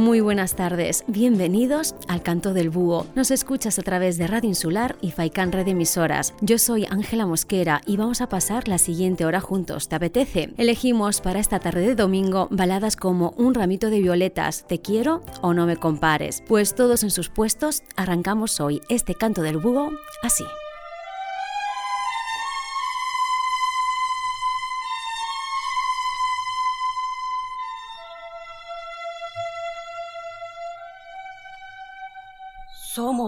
Muy buenas tardes, bienvenidos al Canto del Búho. Nos escuchas a través de Radio Insular y Faikan Red Emisoras. Yo soy Ángela Mosquera y vamos a pasar la siguiente hora juntos. ¿Te apetece? Elegimos para esta tarde de domingo baladas como Un ramito de violetas, Te quiero o no me compares. Pues todos en sus puestos, arrancamos hoy este Canto del Búho así.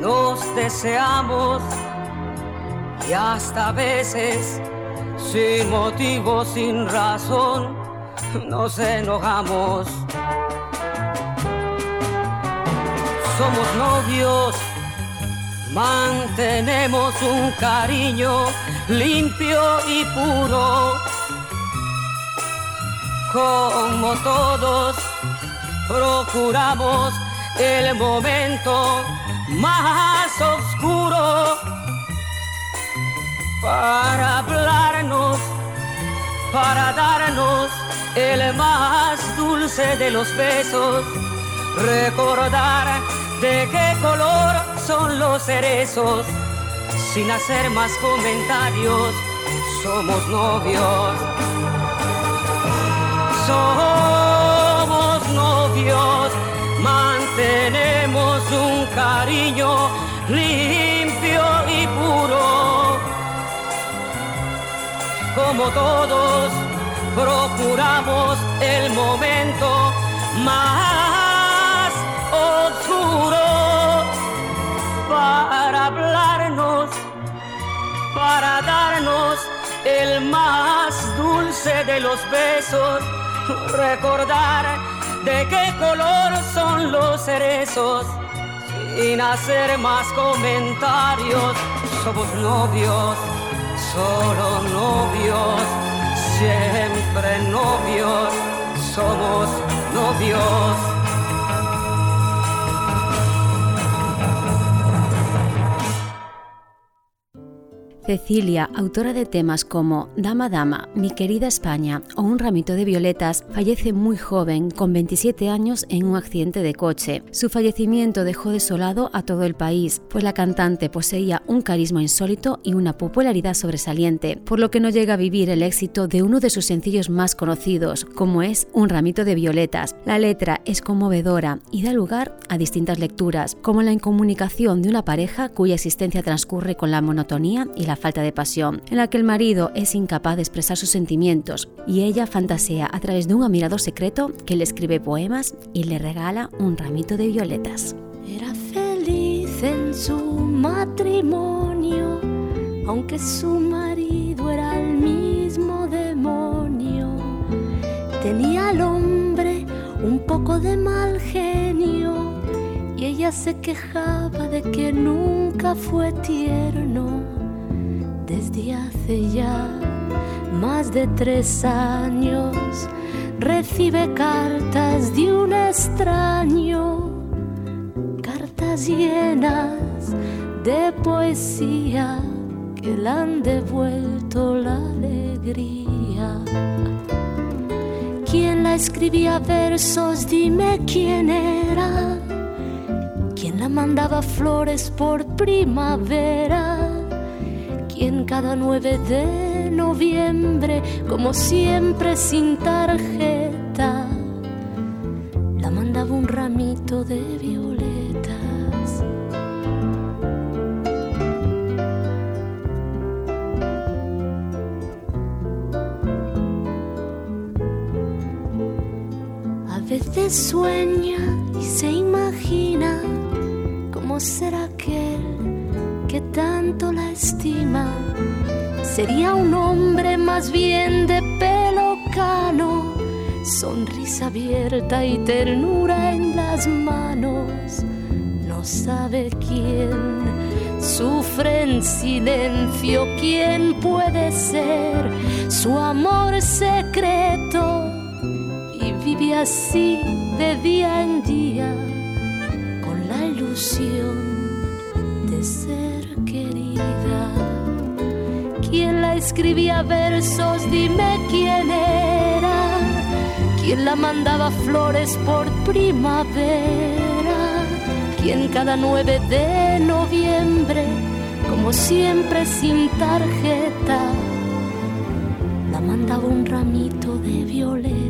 nos deseamos y hasta veces sin motivo, sin razón, nos enojamos. Somos novios, mantenemos un cariño limpio y puro. Como todos, procuramos el momento más oscuro para hablarnos, para darnos el más dulce de los besos, recordar de qué color son los cerezos, sin hacer más comentarios, somos novios. Somos un cariño limpio y puro. Como todos, procuramos el momento más oscuro para hablarnos, para darnos el más dulce de los besos, recordar de qué color son los cerezos, sin hacer más comentarios. Somos novios, solo novios, siempre novios, somos novios. Cecilia, autora de temas como Dama Dama, Mi querida España o Un ramito de violetas, fallece muy joven, con 27 años, en un accidente de coche. Su fallecimiento dejó desolado a todo el país, pues la cantante poseía un carisma insólito y una popularidad sobresaliente, por lo que no llega a vivir el éxito de uno de sus sencillos más conocidos, como es Un ramito de violetas. La letra es conmovedora y da lugar a distintas lecturas, como la incomunicación de una pareja cuya existencia transcurre con la monotonía y la falta de pasión, en la que el marido es incapaz de expresar sus sentimientos y ella fantasea a través de un admirador secreto que le escribe poemas y le regala un ramito de violetas. Era feliz en su matrimonio, aunque su marido era el mismo demonio. Tenía al hombre un poco de mal genio y ella se quejaba de que nunca fue tierno desde hace ya más de tres años recibe cartas de un extraño, cartas llenas de poesía que le han devuelto la alegría. ¿Quién la escribía versos? Dime quién era. ¿Quién la mandaba flores por primavera? En cada 9 de noviembre, como siempre sin tarjeta, la mandaba un ramito de violetas. A veces sueña y se imagina cómo será aquel que tanto la estima. Sería un hombre más bien de pelo cano, sonrisa abierta y ternura en las manos. No sabe quién sufre en silencio, quién puede ser su amor secreto y vive así de día en día con la ilusión de ser querida. ¿Quién la escribía versos? Dime quién era. ¿Quién la mandaba flores por primavera? ¿Quién cada 9 de noviembre, como siempre sin tarjeta, la mandaba un ramito de violetas?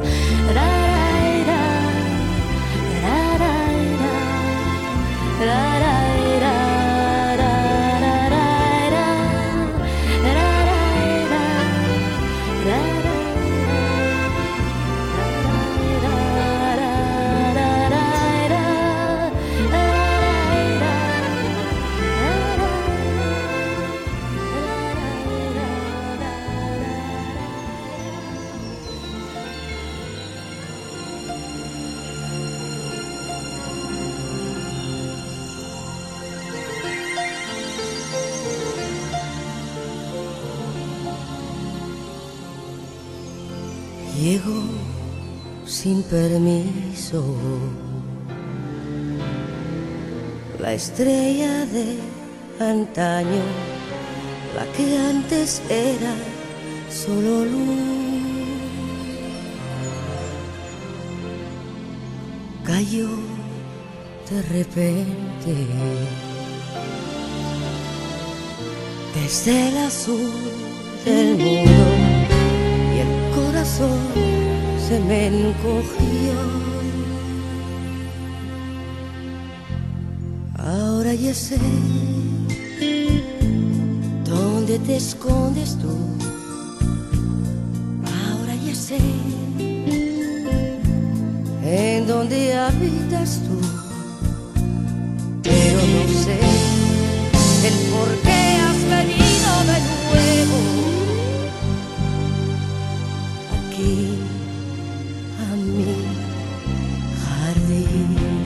that I estrella de antaño, la que antes era solo luz, cayó de repente desde el azul del mundo y el corazón se me encogió. Sé dónde te escondes tú. Ahora ya sé en dónde habitas tú. Pero no sé el por qué has venido de nuevo aquí. te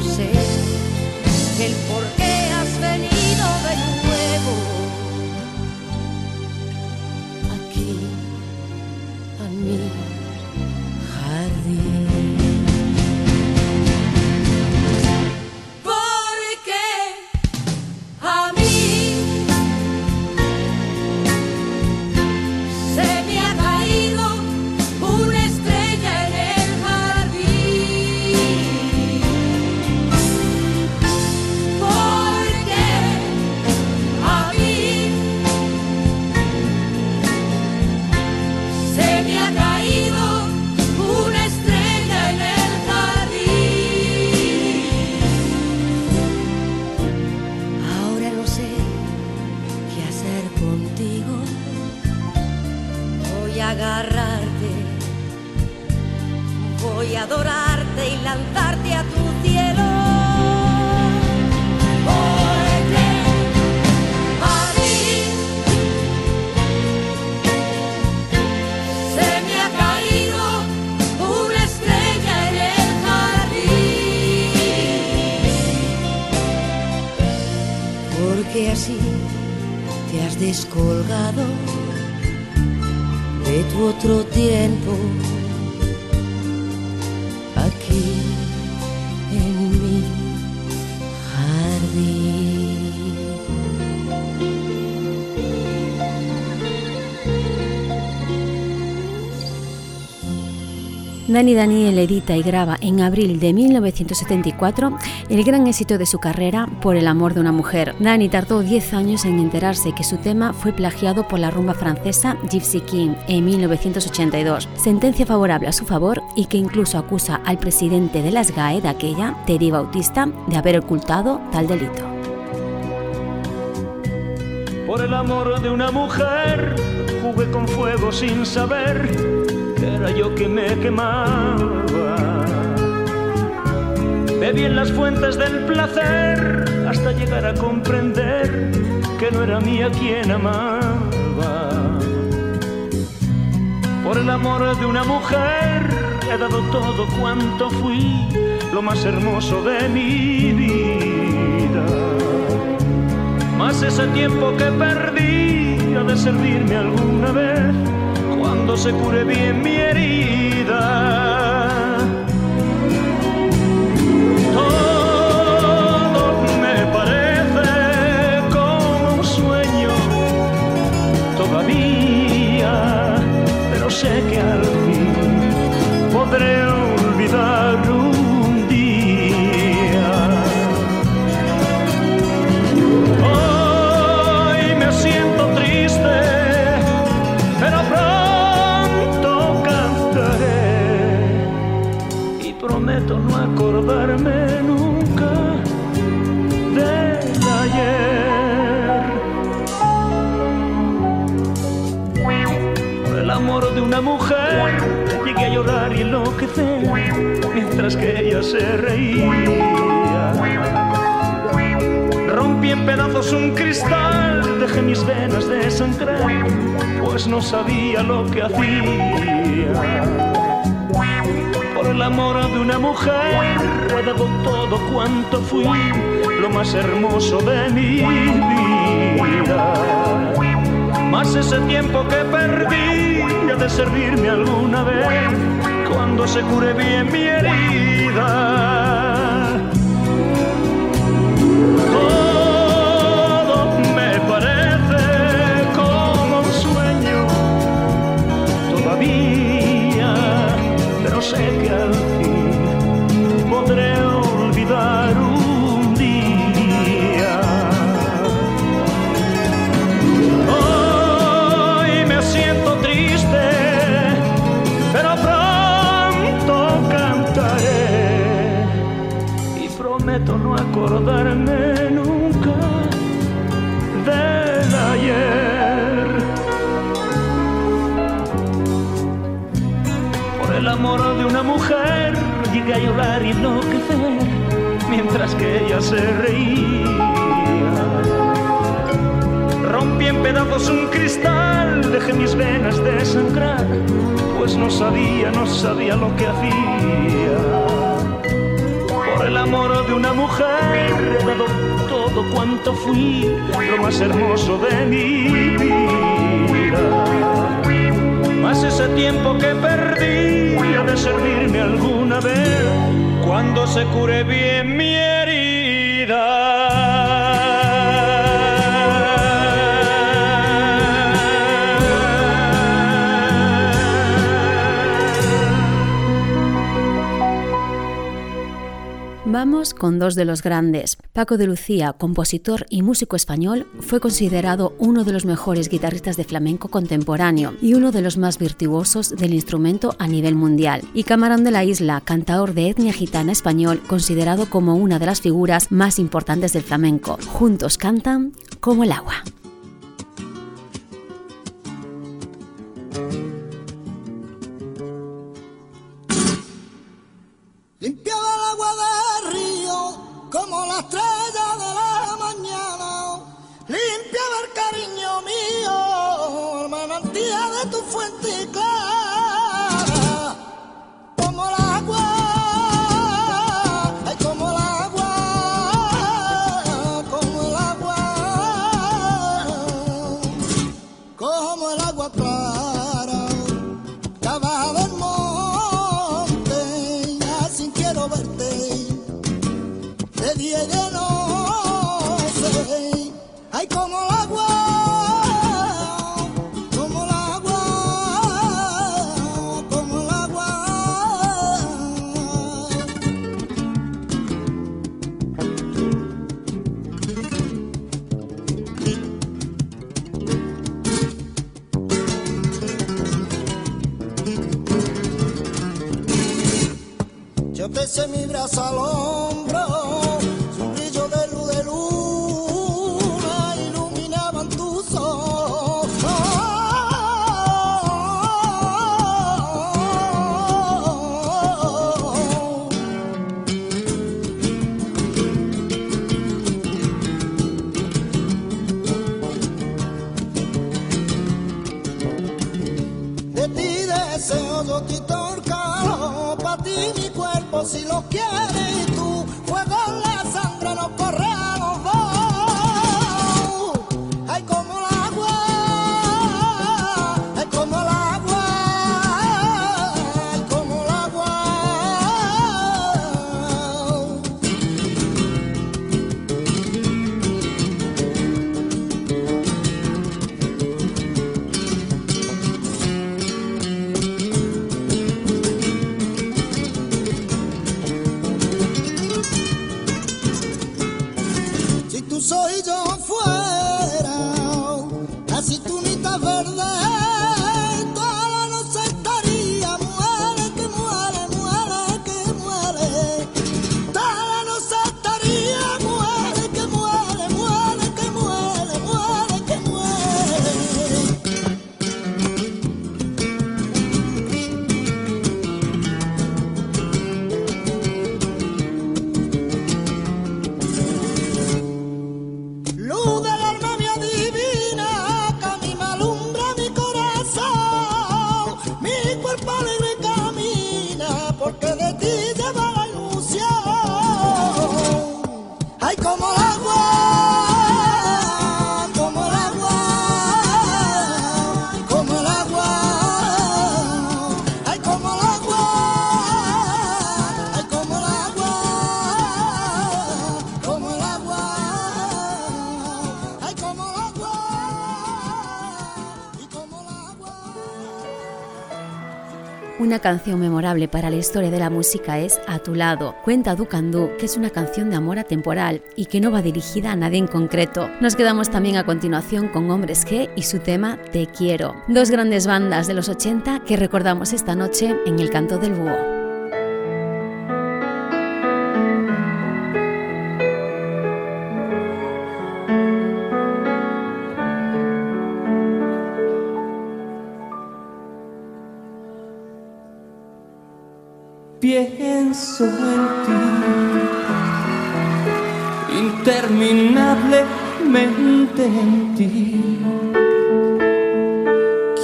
Pero Dani Daniel edita y graba en abril de 1974 el gran éxito de su carrera Por el amor de una mujer. Dani tardó 10 años en enterarse que su tema fue plagiado por la rumba francesa Gypsy King en 1982, sentencia favorable a su favor y que incluso acusa al presidente de las GAE de aquella, Teddy Bautista, de haber ocultado tal delito. Por el amor de una mujer jugué con fuego sin saber era yo que me quemaba. Bebí en las fuentes del placer hasta llegar a comprender que no era mía quien amaba. Por el amor de una mujer he dado todo cuanto fui, lo más hermoso de mi vida. Más ese tiempo que perdí ha de servirme alguna vez cuando se cure bien mi herida. Todo me parece como un sueño todavía, pero sé que al fin podré olvidar acordarme nunca del ayer. El amor de una mujer llegué a llorar y enloquecer mientras que ella se reía. Rompí en pedazos un cristal, dejé mis venas de sangrar, pues no sabía lo que hacía. Por el amor de una mujer he dado todo cuanto fui, lo más hermoso de mi vida. Más ese tiempo que perdí ha de servirme alguna vez cuando se cure bien mi herida. sé que al fin podré olvidar un día. Hoy me siento triste, pero pronto cantaré y prometo no acordarme. A llorar y enloquecer mientras que ella se reía. Rompí en pedazos un cristal, dejé mis venas desangrar, pues no sabía, no sabía lo que hacía. Por el amor de una mujer he dado todo cuanto fui, lo más hermoso de mi vida más ese tiempo que perdí. Ha de servirme alguna vez. Cuando se cure bien mi Con dos de los grandes. Paco de Lucía, compositor y músico español, fue considerado uno de los mejores guitarristas de flamenco contemporáneo y uno de los más virtuosos del instrumento a nivel mundial. Y Camarón de la Isla, cantador de etnia gitana español, considerado como una de las figuras más importantes del flamenco. Juntos cantan como el agua. como la estrella de la mañana, limpia el cariño mío, manantial de tu fuente clara. ese mi brazalón. Una canción memorable para la historia de la música es A tu lado. Cuenta Ducandú que es una canción de amor atemporal y que no va dirigida a nadie en concreto. Nos quedamos también a continuación con Hombres G y su tema Te quiero. Dos grandes bandas de los 80 que recordamos esta noche en el canto del búho.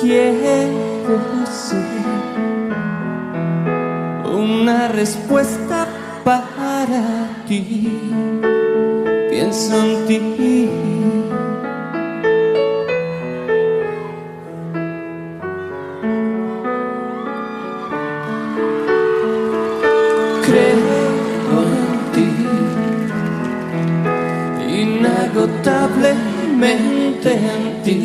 Quiero ser una respuesta para ti. Pienso en ti. solamente en ti,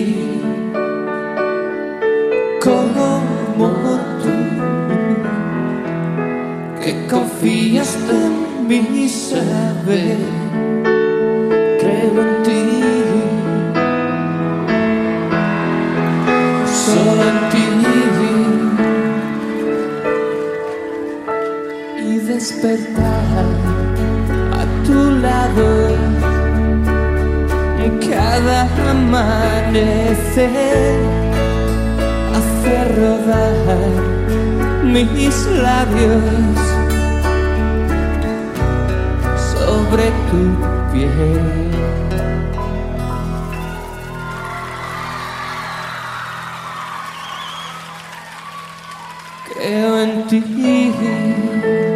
como tú, que confiaste en mi saber, creo en ti. Solo en ti y despertar a tu lado amanecer hace rodar mis labios sobre tu piel. Creo en ti.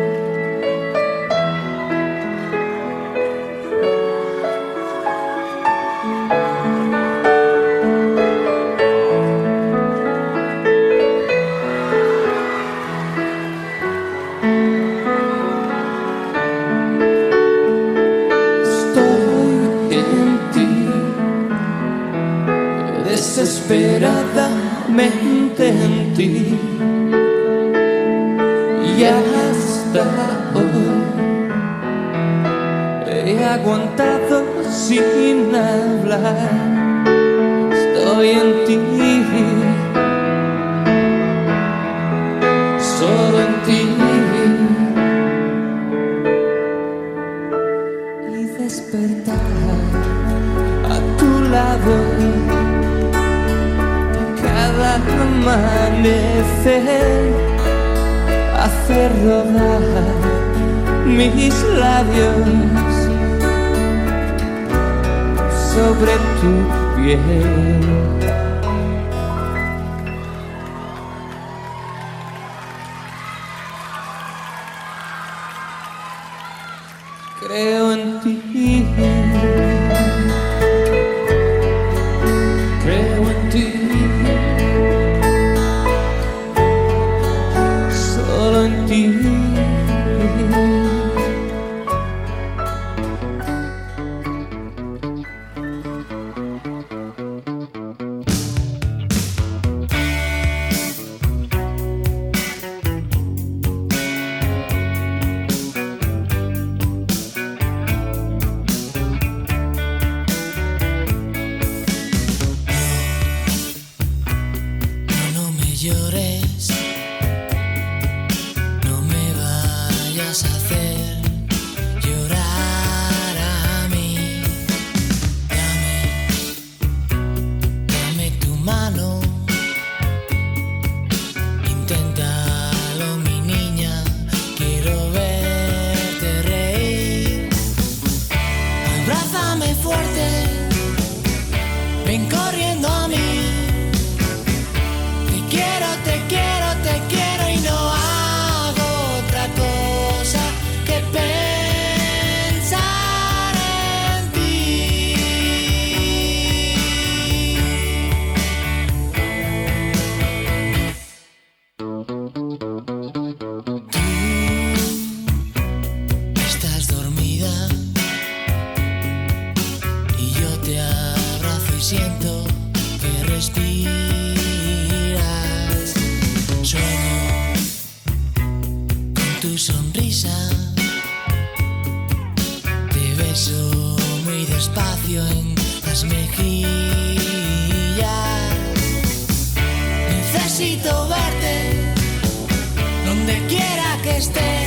este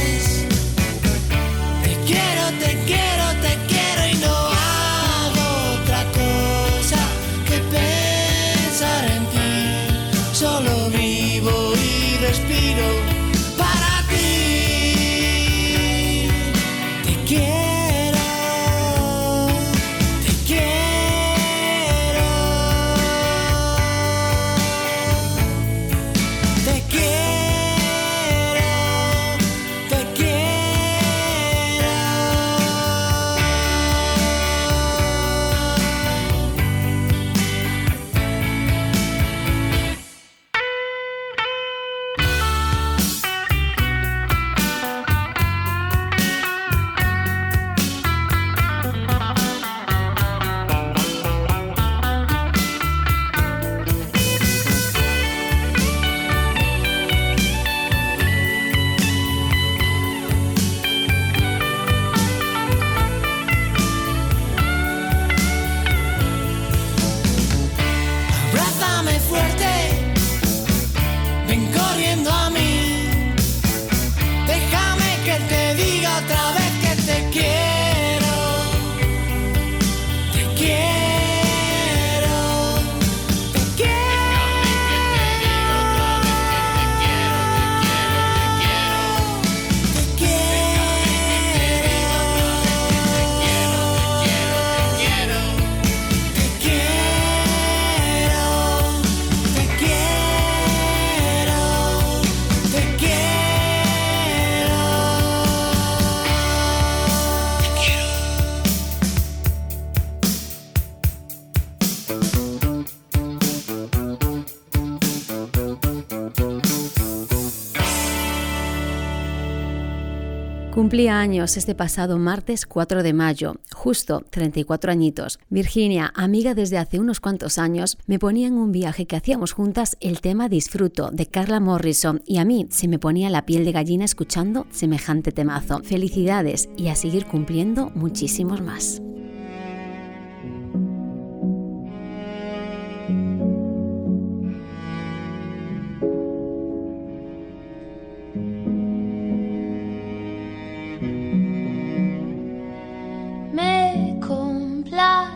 Cumplía años este pasado martes 4 de mayo, justo 34 añitos. Virginia, amiga desde hace unos cuantos años, me ponía en un viaje que hacíamos juntas el tema Disfruto de Carla Morrison y a mí se me ponía la piel de gallina escuchando semejante temazo. Felicidades y a seguir cumpliendo muchísimos más.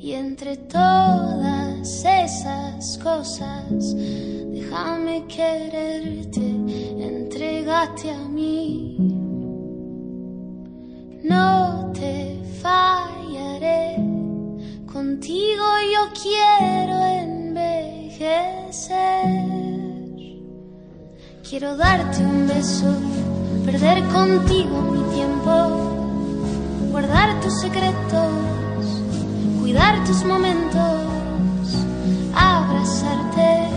Y entre todas esas cosas, déjame quererte, entrégate a mí. No te fallaré, contigo yo quiero envejecer. Quiero darte un beso, perder contigo mi tiempo, guardar tus secretos, cuidar tus momentos, abrazarte,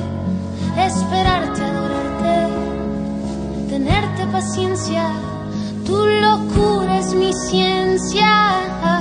esperarte, adorarte, tenerte paciencia, tu locura es mi ciencia.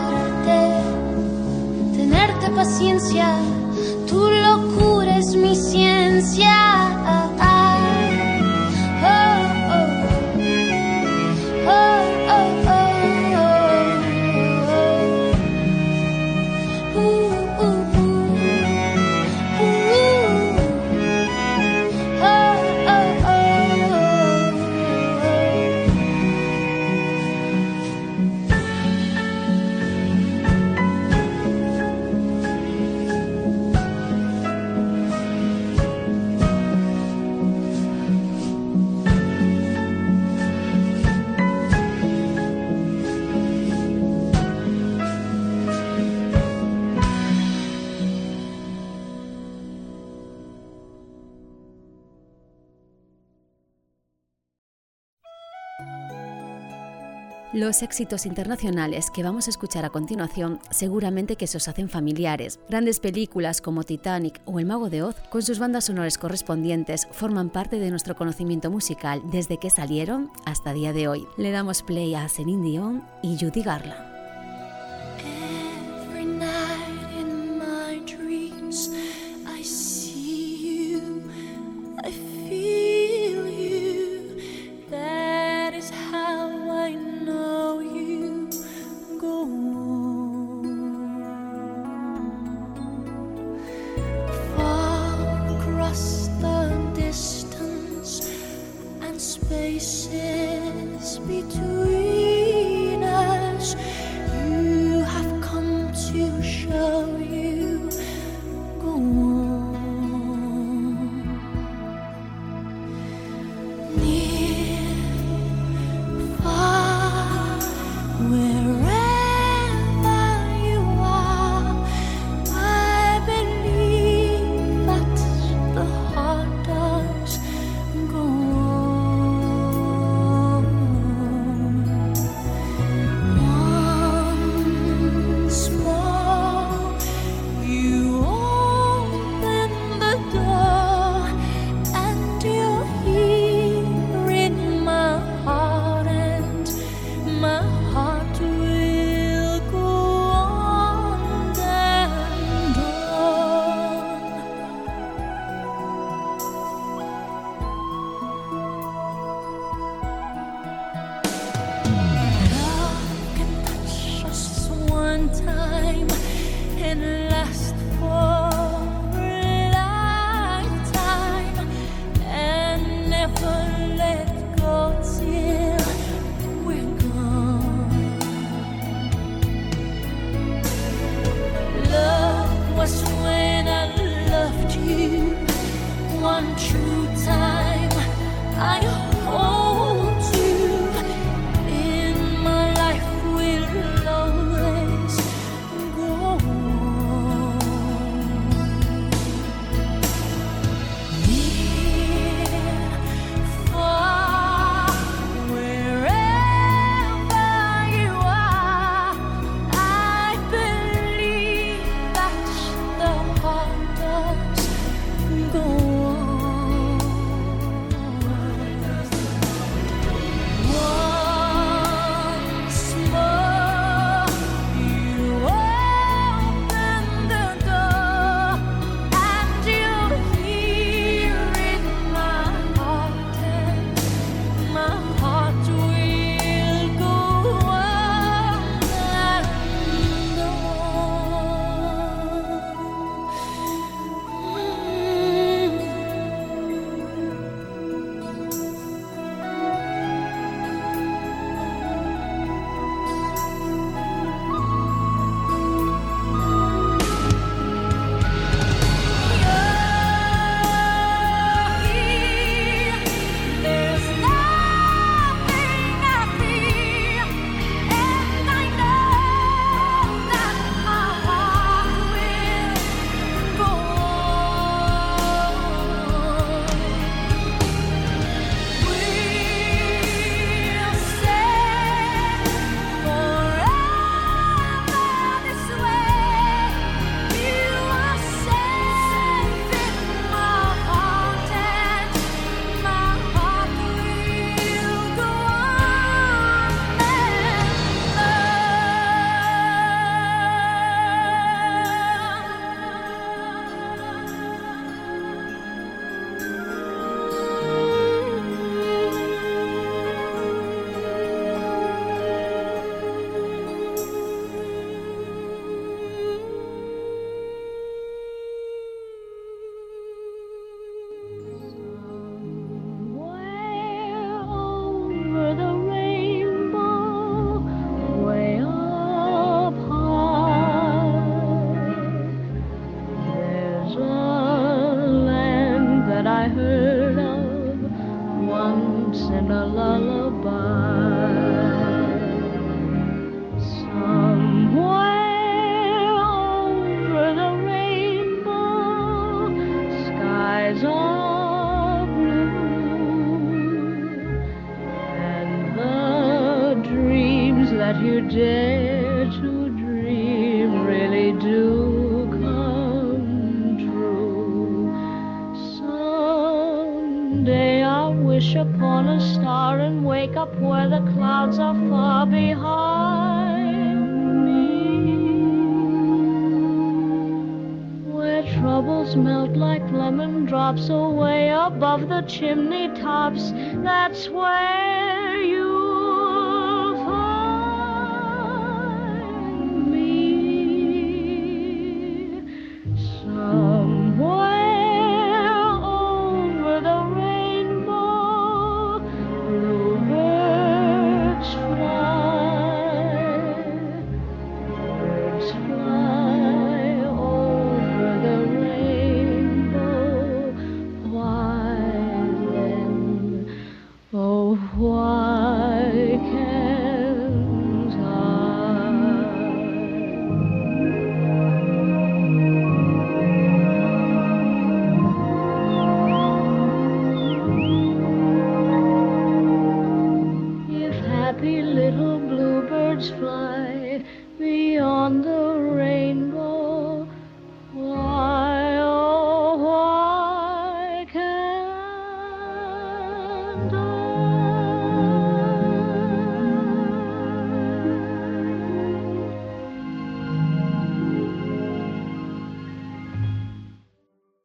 tenerte paciencia. Tu locura es mi ciencia. Los éxitos internacionales que vamos a escuchar a continuación seguramente que se os hacen familiares. Grandes películas como Titanic o El Mago de Oz, con sus bandas sonoras correspondientes, forman parte de nuestro conocimiento musical desde que salieron hasta día de hoy. Le damos play a Celine Dion y Judy Garland. Spaces between.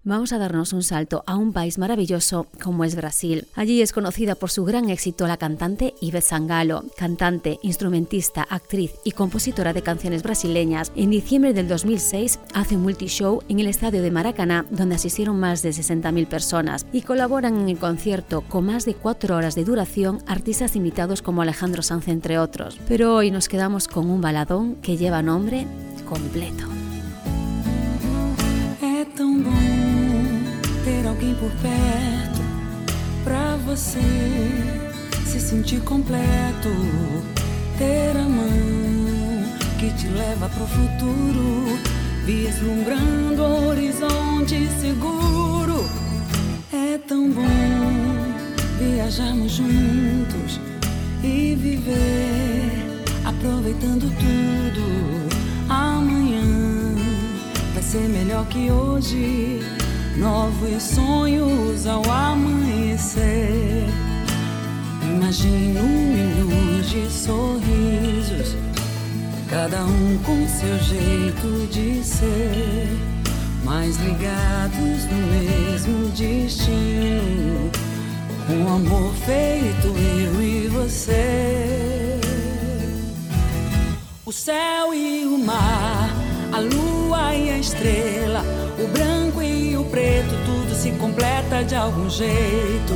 Vamos a darnos un salto a un país maravilloso como es Brasil. Allí es conocida por su gran éxito la cantante Ivete Sangalo, cantante, instrumentista, actriz y compositora de canciones brasileñas. En diciembre del 2006 hace un multishow en el estadio de Maracaná donde asistieron más de 60.000 personas y colaboran en el concierto con más de cuatro horas de duración artistas invitados como Alejandro Sanz entre otros. Pero hoy nos quedamos con un baladón que lleva nombre completo. Alguém por perto pra você se sentir completo. Ter a mão que te leva pro futuro, vislumbrando o horizonte seguro. É tão bom viajarmos juntos e viver aproveitando tudo. Amanhã vai ser melhor que hoje. Novos sonhos ao amanhecer. Imagino milhões de sorrisos, cada um com seu jeito de ser, mas ligados no mesmo destino. Um amor feito eu e você. O céu e o mar, a lua e a estrela, o branco e o preto, tudo se completa de algum jeito.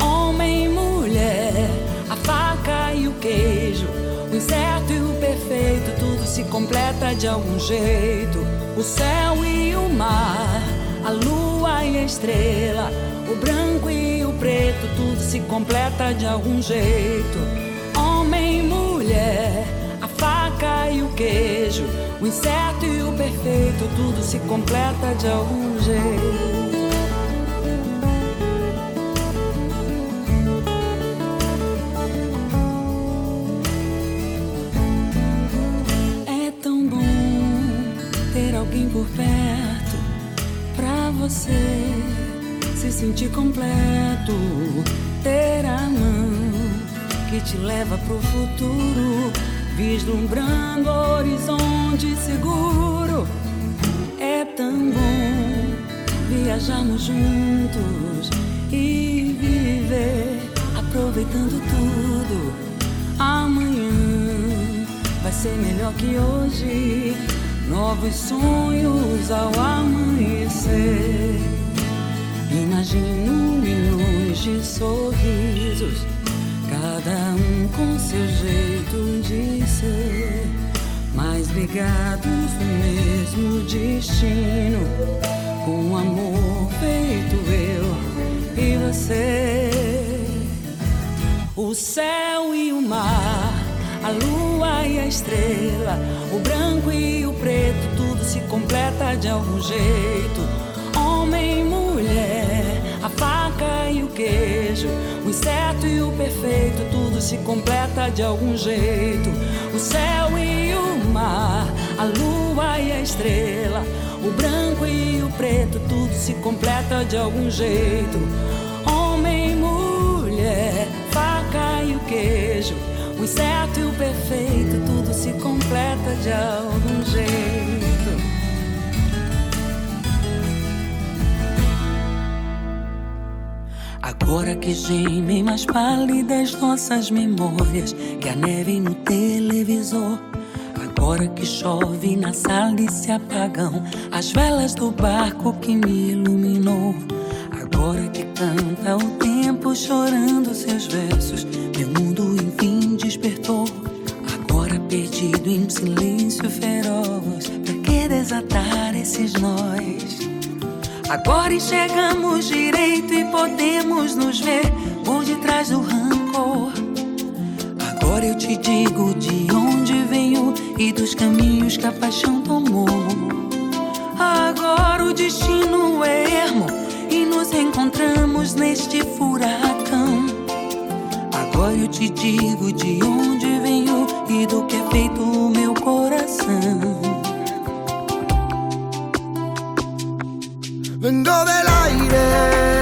Homem e mulher, a faca e o queijo, o incerto e o perfeito, tudo se completa de algum jeito. O céu e o mar, a lua e a estrela, o branco e o preto, tudo se completa de algum jeito. Homem e mulher, e o queijo, o incerto e o perfeito, tudo se completa de algum jeito. É tão bom ter alguém por perto pra você se sentir completo. Ter a mão que te leva pro futuro, vislumbrando horizonte seguro. É tão bom viajarmos juntos e viver aproveitando tudo. Amanhã vai ser melhor que hoje. Novos sonhos ao amanhecer. Imagino milhões de sorrisos, cada um com seu jeito de ser, mas ligados no mesmo destino, com amor feito eu e você. O céu e o mar, a lua e a estrela, o branco e o preto, tudo se completa de algum jeito. Queijo. O inseto e o perfeito, tudo se completa de algum jeito. O céu e o mar, a lua e a estrela. O branco e o preto, tudo se completa de algum jeito. Homem, mulher, faca e o queijo. O inseto e o perfeito, tudo se completa de algum jeito. Agora que gemem mais pálidas nossas memórias que a neve no televisor. Agora que chove na sala e se apagam as velas do barco que me iluminou. Agora que canta o tempo chorando seus versos, meu mundo enfim despertou. Agora perdido em silêncio feroz, pra que desatar esses nós? Agora enxergamos direito e podemos nos ver por detrás do rancor. Agora eu te digo de onde venho e dos caminhos que a paixão tomou. Agora o destino é ermo e nos encontramos neste furacão. Agora eu te digo de onde venho e do que é feito o meu coração. Vengo del aire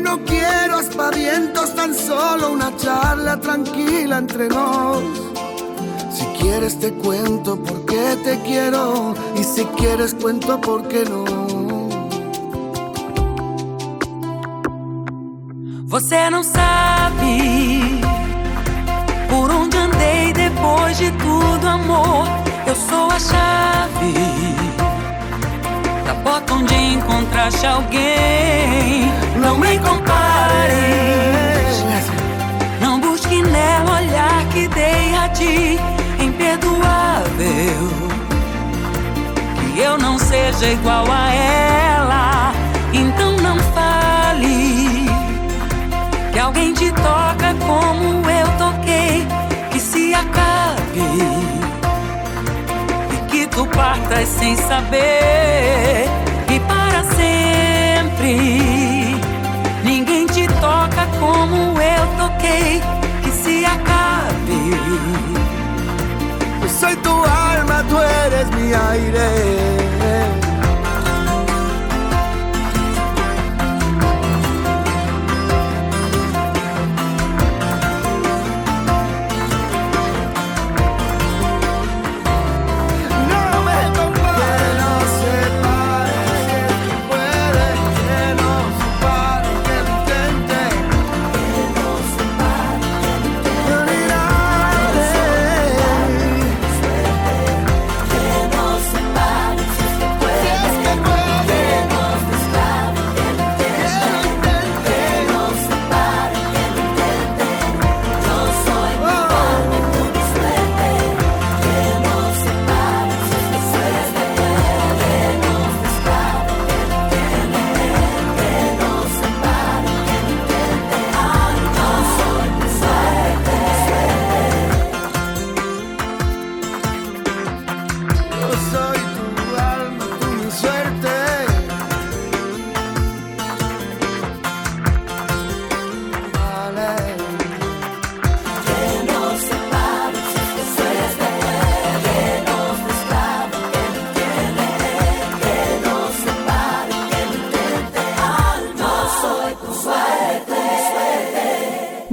No quiero aspavientos, tan solo una charla tranquila entre nos. Si quieres te cuento por qué te quiero y si quieres cuento por qué no. Você não sabe por onde andei depois de tudo, amor. Eu sou a chave porta onde encontraste alguém. Não me compares, não busque nela olhar que dei a ti, imperdoável. Que eu não seja igual a ela, então não fale que alguém te toca como eu toquei, que se acabe tu partas sem saber e para sempre. Ninguém te toca como eu toquei, que se acabe. Soy tu alma, tú eres mi aire.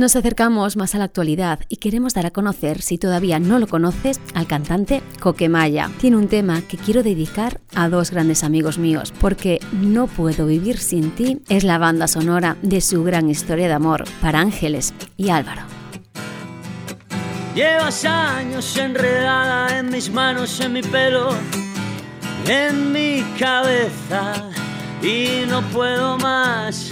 Nos acercamos más a la actualidad y queremos dar a conocer, si todavía no lo conoces, al cantante Coquemaya. Tiene un tema que quiero dedicar a dos grandes amigos míos, porque No puedo vivir sin ti es la banda sonora de su gran historia de amor para Ángeles y Álvaro. Llevas años enredada en mis manos, en mi pelo, en mi cabeza y no puedo más.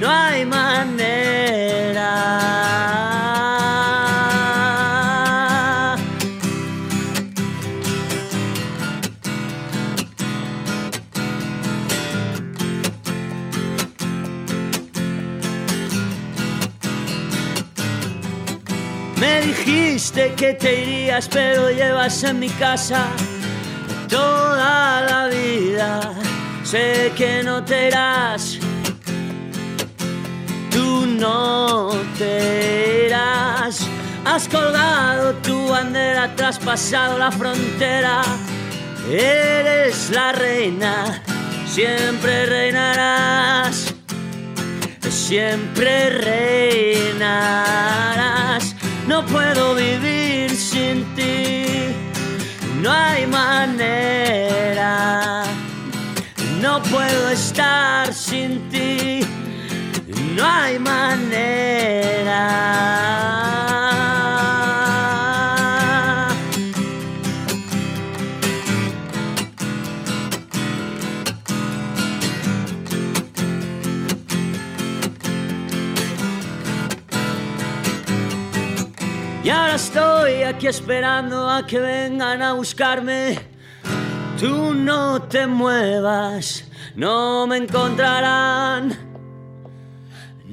No hay manera. Me dijiste que te irías, pero llevas en mi casa toda la vida. Sé que no te irás, tú no te irás. Has colgado tu bandera, traspasado la frontera. Eres la reina, siempre reinarás, siempre reinarás. No puedo vivir sin ti, no hay manera. No puedo estar sin ti, no hay manera. Y ahora estoy aquí esperando a que vengan a buscarme. Tú no te muevas, no me encontrarán.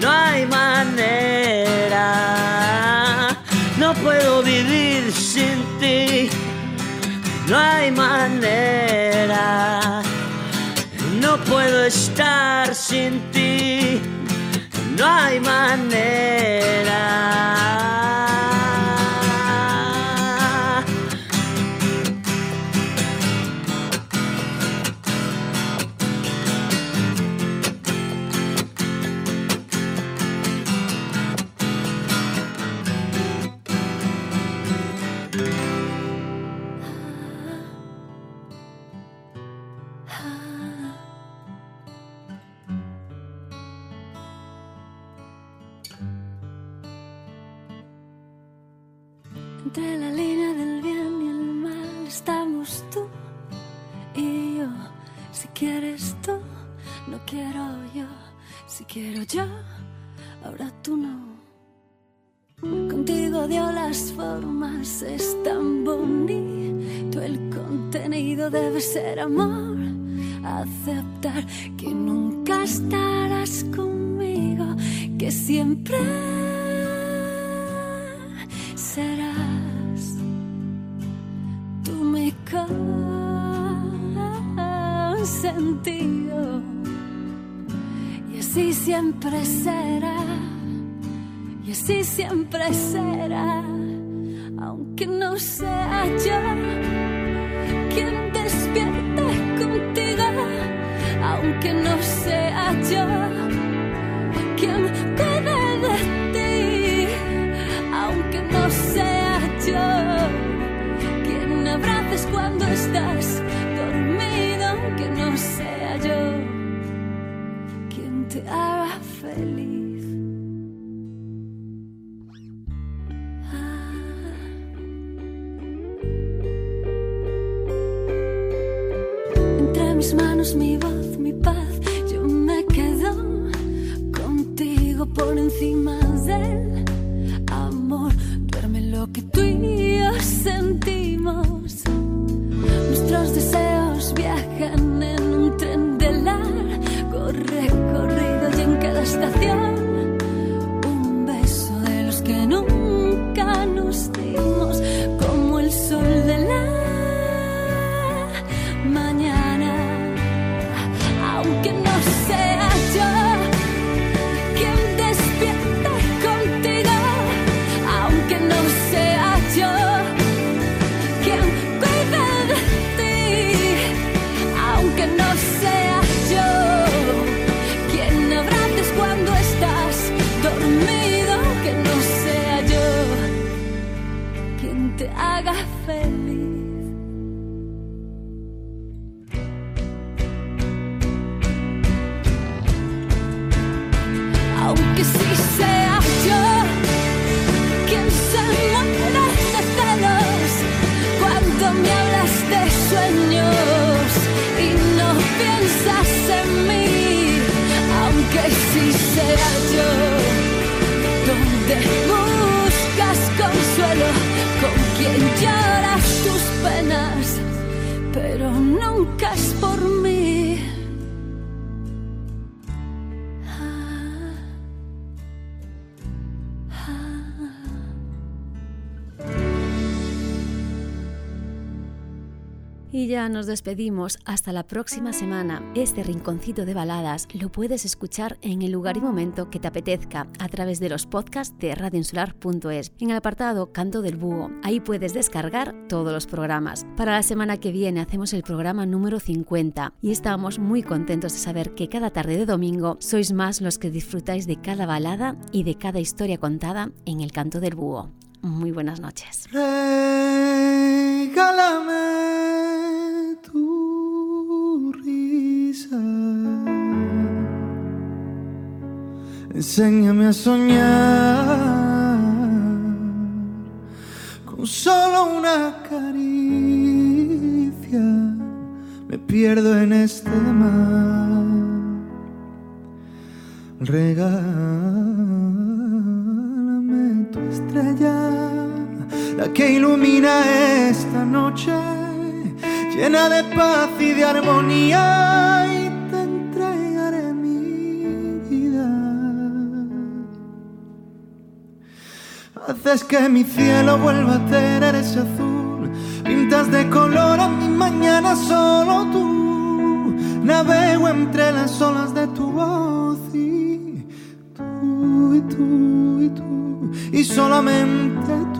no hay manera. No puedo vivir sin ti, no hay manera. No puedo estar sin ti, no hay manera. Quiero yo. Si quiero yo, ahora tú no. Contigo dio las formas, es tan bonito. El contenido debe ser amor. Aceptar que nunca estarás conmigo, que siempre serás tú mi consentido así siempre será y así siempre será aunque no sea yo quien despierte contigo aunque no sea yo quien cuide de ti aunque no sea yo quien abraces cuando estás dormido, aunque no sea feliz. Haga feliz. Ya nos despedimos hasta la próxima semana. Este rinconcito de baladas lo puedes escuchar en el lugar y momento que te apetezca a través de los podcasts de radioinsular.es en el apartado Canto del Búho. Ahí puedes descargar todos los programas. Para la semana que viene hacemos el programa número 50 y estamos muy contentos de saber que cada tarde de domingo sois más los que disfrutáis de cada balada y de cada historia contada en el Canto del Búho. Muy buenas noches. Regálame tu risa. Enséñame a soñar con solo una caricia. Me pierdo en este mar. Regálame que ilumina esta noche, llena de paz y de armonía, y te entregaré mi vida. Haces que mi cielo vuelva a tener ese azul, pintas de color a mi mañana solo tú, navego entre las olas de tu voz y tú y tú y tú y solamente tú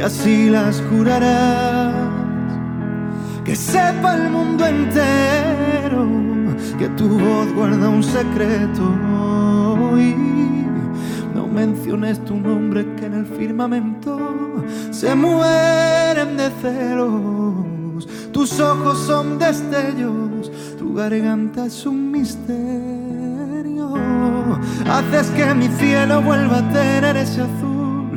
y así las curarás. Que sepa el mundo entero que tu voz guarda un secreto. Y no menciones tu nombre que en el firmamento se mueren de celos. Tus ojos son destellos, tu garganta es un misterio. Haces que mi cielo vuelva a tener ese azul.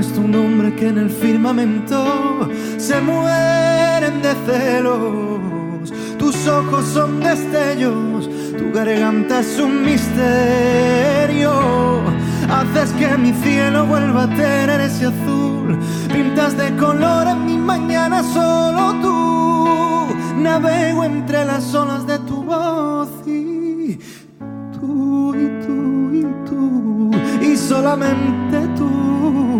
Menciones tu nombre que en el firmamento se mueren de celos. tus ojos son destellos, tu garganta es un misterio. Haces que mi cielo vuelva a tener ese azul, pintas de color en mi mañana solo tú. Navego entre las olas de tu voz y tú y tú y tú y solamente tú